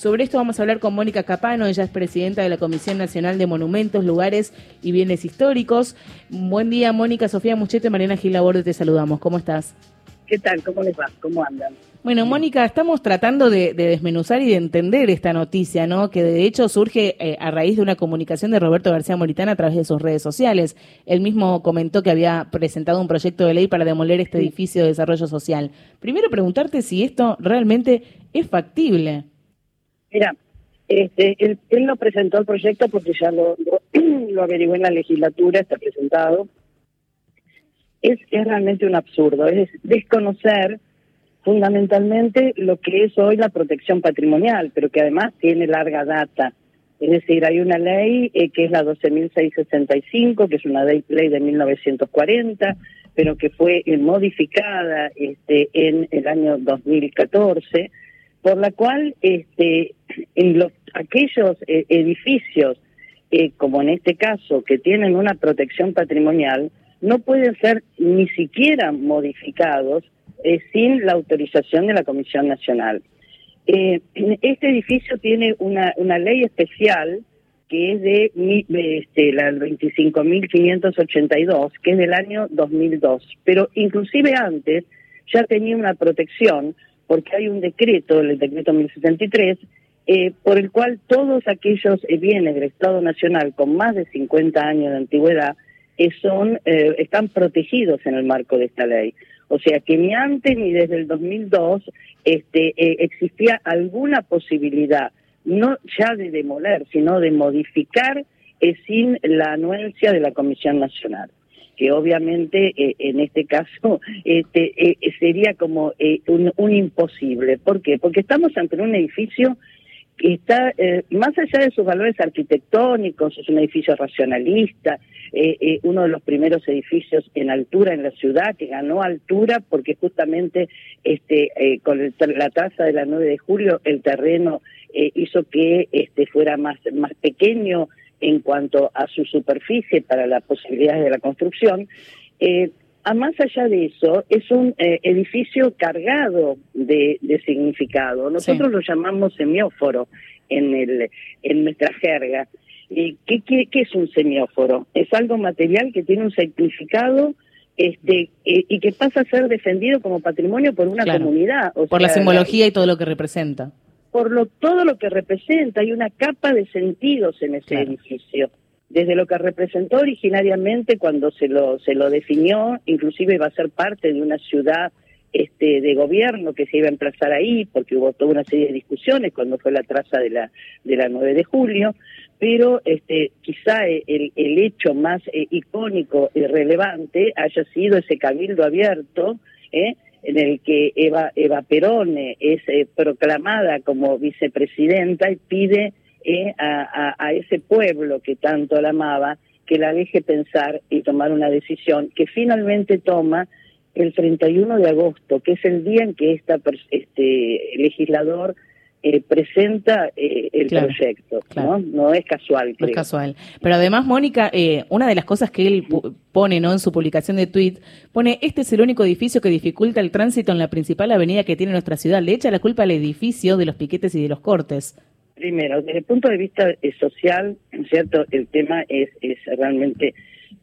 Sobre esto vamos a hablar con Mónica Capano, ella es presidenta de la Comisión Nacional de Monumentos, Lugares y Bienes Históricos. Buen día, Mónica, Sofía Muchete, Mariana Gil Laborde, te saludamos. ¿Cómo estás? ¿Qué tal? ¿Cómo les va? ¿Cómo andan? Bueno, Mónica, estamos tratando de, desmenuzar y de entender esta noticia, ¿no? Que de hecho surge eh, a raíz de una comunicación de Roberto García Moritana a través de sus redes sociales. Él mismo comentó que había presentado un proyecto de ley para demoler este edificio de desarrollo social. Primero preguntarte si esto realmente es factible. Mira, este, él, él no presentó el proyecto porque ya lo, lo, averiguó en la legislatura, está presentado. Es, realmente un absurdo, es desconocer fundamentalmente lo que es hoy la protección patrimonial, pero que además tiene larga data. Es decir, hay una ley eh, que es la 12.665, que es una ley, de 1940, pero que fue eh, modificada este, en el año 2014, por la cual este, en los, aquellos eh, edificios, como en este caso, que tienen una protección patrimonial, no pueden ser ni siquiera modificados eh, sin la autorización de la Comisión Nacional. Eh, este edificio tiene una, una ley especial que es de, este, la 25.582, que es del año 2002, pero inclusive antes ya tenía una protección porque hay un decreto, el decreto 1073, eh, por el cual todos aquellos bienes del Estado Nacional con más de 50 años de antigüedad son, están protegidos en el marco de esta ley. O sea que ni antes ni desde el 2002 este, eh, existía alguna posibilidad, no ya de demoler, sino de modificar eh, sin la anuencia de la Comisión Nacional que obviamente eh, en este caso este, sería como un, un, imposible. ¿Por qué? Porque estamos ante un edificio está, eh, más allá de sus valores arquitectónicos, es un edificio racionalista, eh, eh, uno de los primeros edificios en altura en la ciudad, que ganó altura porque justamente este, con la tasa de la 9 de julio el terreno hizo que este, fuera más, más pequeño en cuanto a su superficie para las posibilidades de la construcción. A más allá de eso, es un eh, edificio cargado de, significado. Nosotros lo llamamos semióforo en, el, en nuestra jerga. ¿Y qué, qué, es un semióforo? Es algo material que tiene un significado este, eh, y que pasa a ser defendido como patrimonio por una comunidad. por la simbología y todo lo que representa. Por lo, todo lo que representa, hay una capa de sentidos en ese edificio desde lo que representó originariamente cuando se lo, se lo definió, inclusive iba a ser parte de una ciudad este, de gobierno que se iba a emplazar ahí, porque hubo toda una serie de discusiones cuando fue la traza de la, de la 9 de julio, pero este, quizá el, el hecho más eh, icónico y relevante haya sido ese cabildo abierto, ¿eh? En el que Eva, Eva Perón es eh, proclamada como vicepresidenta y pide eh, a, ese pueblo que tanto la amaba, que la deje pensar y tomar una decisión que finalmente toma el 31 de agosto, que es el día en que esta, este legislador eh, presenta eh, el proyecto, ¿no? No es casual. No es casual. Pero además, Mónica, una de las cosas que él pone ¿no? en su publicación de tweet, pone, este es el único edificio que dificulta el tránsito en la principal avenida que tiene nuestra ciudad. Le echa la culpa al edificio de los piquetes y de los cortes. Primero, desde el punto de vista eh, social, ¿cierto? El tema es, es realmente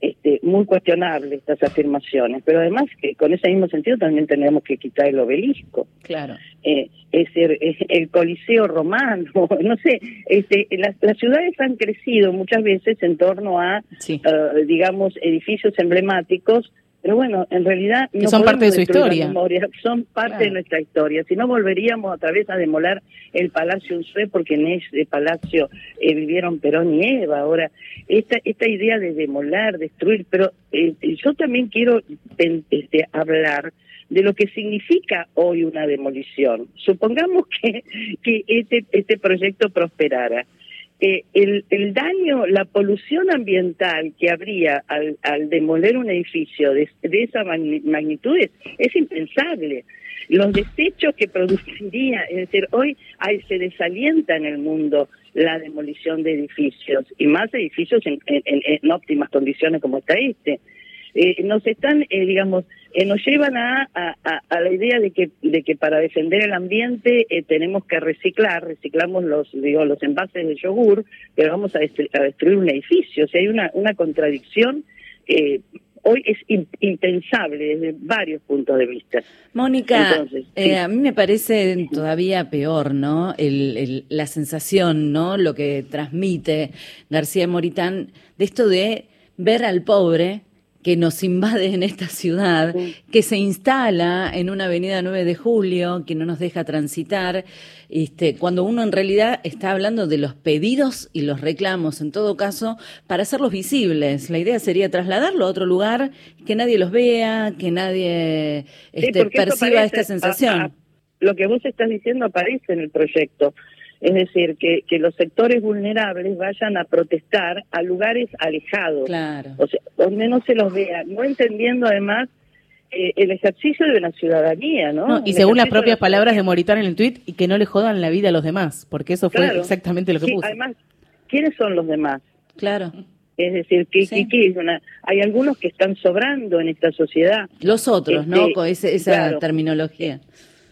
este, muy cuestionable estas afirmaciones, pero además que con ese mismo sentido también tenemos que quitar el obelisco. Claro. Eh, es, el, el, Coliseo romano, no sé, este, las, las, ciudades han crecido muchas veces en torno a, eh, digamos, edificios emblemáticos pero bueno, en realidad no son parte de su historia. son parte de nuestra historia. Si no, volveríamos otra vez a demoler el Palacio Unzué, porque en ese palacio eh, vivieron Perón y Eva. Ahora, esta, esta idea de demoler, destruir, pero eh, yo también quiero este, hablar de lo que significa hoy una demolición. Supongamos que, que este, este proyecto prosperara. Eh, el, el, daño, la polución ambiental que habría al, al demoler un edificio de, de esa magnitud es, impensable. Los desechos que produciría, es decir, hoy hay, se desalienta en el mundo la demolición de edificios, y más edificios en, en, en óptimas condiciones como está este. Eh, nos están, eh, digamos, eh, nos llevan a, a, la idea de que, de que para defender el ambiente eh, tenemos que reciclar, reciclamos los, digo, los envases de yogur, pero vamos a, destruir, un edificio. O sea, hay una, una contradicción que hoy es impensable desde varios puntos de vista. Mónica, eh, a mí me parece todavía peor, ¿no? la sensación, ¿no? Lo que transmite García Moritán de esto de ver al pobre que nos invade en esta ciudad, que se instala en una avenida 9 de julio, que no nos deja transitar, este, cuando uno en realidad está hablando de los pedidos y los reclamos, en todo caso, para hacerlos visibles. La idea sería trasladarlo a otro lugar, que nadie los vea, que nadie este, perciba esta sensación. lo que vos estás diciendo aparece en el proyecto. Es decir, que, que los sectores vulnerables vayan a protestar a lugares alejados. Claro. O sea, donde no se los vea. No entendiendo además eh, el ejercicio de la ciudadanía, ¿no? y según las propias palabras de Moritán en el tuit, y que no le jodan la vida a los demás, porque eso fue exactamente lo que puso. Además, ¿quiénes son los demás? Claro. Es decir, que, hay algunos que están sobrando en esta sociedad. Los otros, ¿no? Este, Con esa terminología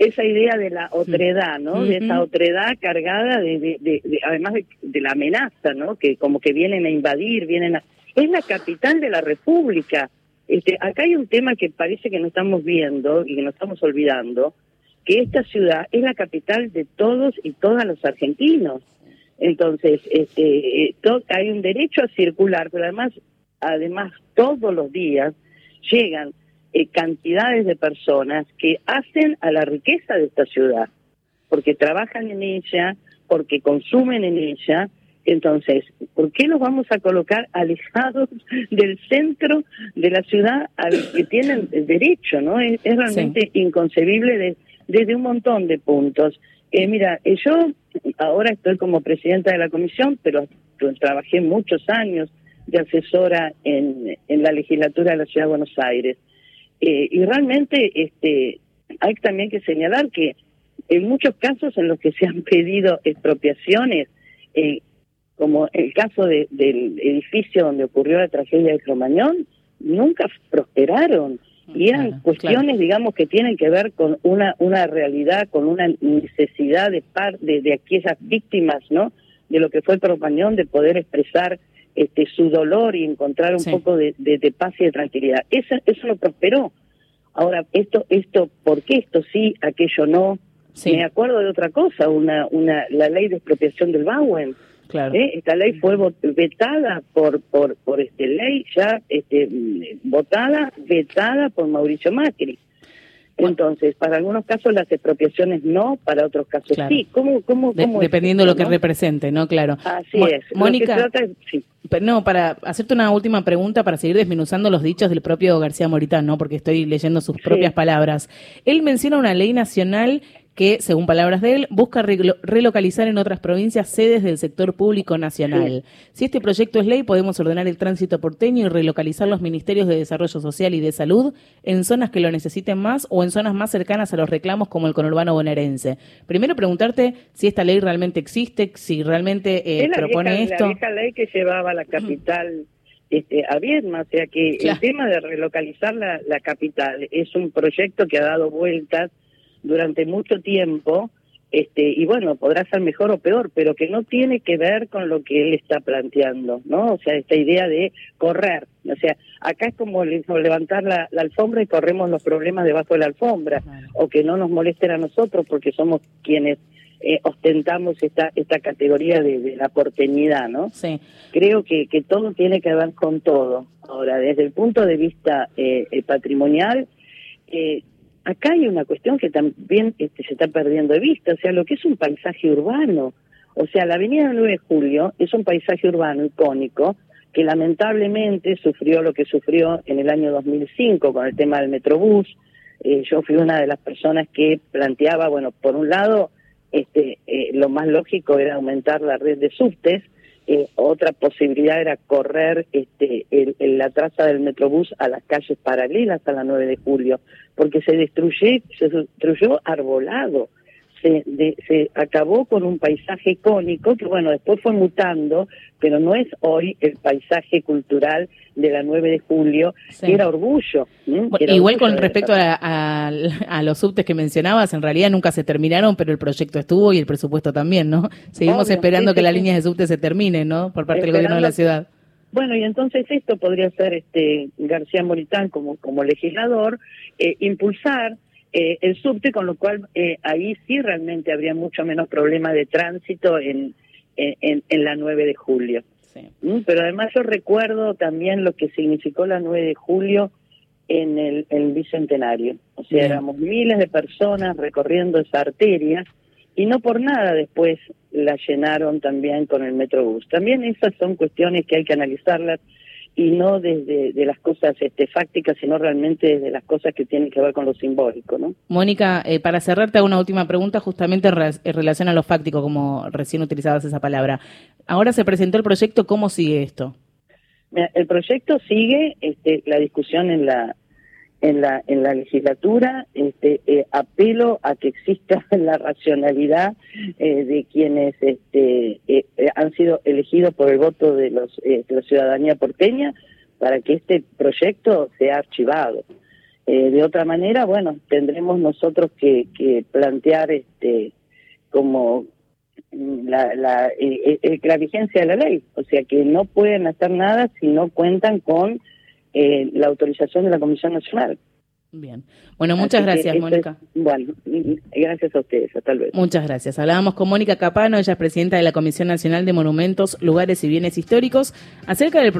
esa idea de la otredad, ¿no? De esa otredad cargada de, de, además de, la amenaza, ¿no? Que como que vienen a invadir, vienen a... Es la capital de la República. Este, acá hay un tema que parece que no estamos viendo y que no estamos olvidando, que esta ciudad es la capital de todos y todas los argentinos. Entonces, este, eh, hay un derecho a circular, pero además, además todos los días llegan eh, cantidades de personas que hacen a la riqueza de esta ciudad, porque trabajan en ella, porque consumen en ella. Entonces, ¿por qué los vamos a colocar alejados del centro de la ciudad al que tienen derecho? no Es, realmente inconcebible desde un montón de puntos. Eh, mira, eh, yo ahora estoy como presidenta de la comisión, pero trabajé muchos años de asesora en, en la legislatura de la Ciudad de Buenos Aires. Eh, y realmente este, hay también que señalar que en muchos casos en los que se han pedido expropiaciones, eh, como el caso del edificio donde ocurrió la tragedia de Cromañón, nunca prosperaron. Y eran cuestiones, digamos, que tienen que ver con una, una realidad, con una necesidad de, par, de, de aquellas víctimas, ¿no? De lo que fue Cromañón, de poder expresar este, su dolor y encontrar un poco de, paz y de tranquilidad. Eso, eso no prosperó. Ahora, esto, esto, ¿por qué esto sí, aquello no? Me acuerdo de otra cosa, una, una, la ley de expropiación del Bauen. Claro. ¿Eh? Esta ley fue vetada por, por, por este ley ya este, votada, vetada por Mauricio Macri. Entonces, para algunos casos las expropiaciones no, para otros casos sí. ¿Cómo, cómo, cómo dependiendo de lo que represente, ¿no? Claro. Así es. Mónica, no, para hacerte una última pregunta para seguir desmenuzando los dichos del propio García Moritán, ¿no? Porque estoy leyendo sus propias palabras. Él menciona una ley nacional que, según palabras de él, busca relocalizar en otras provincias sedes del sector público nacional. Si este proyecto es ley, podemos ordenar el tránsito porteño y relocalizar los ministerios de Desarrollo Social y de Salud en zonas que lo necesiten más o en zonas más cercanas a los reclamos como el conurbano bonaerense. Primero preguntarte si esta ley realmente existe, si realmente eh, propone esto. La vieja ley que llevaba la capital este, a Viedma, o sea que el tema de relocalizar la, la capital es un proyecto que ha dado vueltas durante mucho tiempo, este, y bueno, podrá ser mejor o peor, pero que no tiene que ver con lo que él está planteando, ¿no? O sea, esta idea de correr, o sea, acá es como levantar la, alfombra y corremos los problemas debajo de la alfombra, o que no nos molesten a nosotros porque somos quienes eh, ostentamos esta esta categoría de, la porteñidad, ¿no? Sí. Creo que, que todo tiene que ver con todo. Ahora, desde el punto de vista eh, eh patrimonial, eh, acá hay una cuestión que también este, se está perdiendo de vista, o sea, lo que es un paisaje urbano. O sea, la avenida 9 de Julio es un paisaje urbano icónico que lamentablemente sufrió lo que sufrió en el año 2005 con el tema del Metrobús. Eh, yo fui una de las personas que planteaba, bueno, por un lado, este, eh, lo más lógico era aumentar la red de subtes, eh, otra posibilidad era correr este, el, la traza del Metrobús a las calles paralelas a la 9 de julio, porque se destruyó, se destruyó arbolado, se, se acabó con un paisaje icónico que, bueno, después fue mutando, pero no es hoy el paisaje cultural de la 9 de julio, que era orgullo. igual con respecto a, a, los subtes que mencionabas, en realidad nunca se terminaron, pero el proyecto estuvo y el presupuesto también, ¿no? Seguimos esperando que las líneas de subte se terminen, ¿no? Por parte del gobierno de la ciudad. Bueno, y entonces esto podría ser este García Moritán como, como legislador, eh, impulsar eh, el subte, con lo cual eh, ahí sí realmente habría mucho menos problema de tránsito en, en, en la 9 de julio. Mm, pero además yo recuerdo también lo que significó la 9 de julio en el, el Bicentenario. O sea, éramos miles de personas recorriendo esa arteria y no por nada después la llenaron también con el Metrobús. También esas son cuestiones que hay que analizarlas y no desde de las cosas este, fácticas, sino realmente desde las cosas que tienen que ver con lo simbólico. ¿no? Mónica, eh, para cerrarte una última pregunta justamente en relación a lo fáctico, como recién utilizabas esa palabra. Ahora se presentó el proyecto, ¿cómo sigue esto? El proyecto sigue este, la discusión en la en la en la legislatura este eh, apelo a que exista la racionalidad eh, de quienes este eh, han sido elegidos por el voto de los de la ciudadanía porteña para que este proyecto sea archivado. De otra manera bueno tendremos nosotros que, que plantear este como la, la, la vigencia de la ley. O sea que no pueden hacer nada si no cuentan con eh, la autorización de la Comisión Nacional. Bien. Bueno, muchas gracias, Mónica. bueno, gracias a ustedes. Hasta luego. Muchas gracias. Hablábamos con Mónica Capano, ella es presidenta de la Comisión Nacional de Monumentos, Lugares y Bienes Históricos, acerca del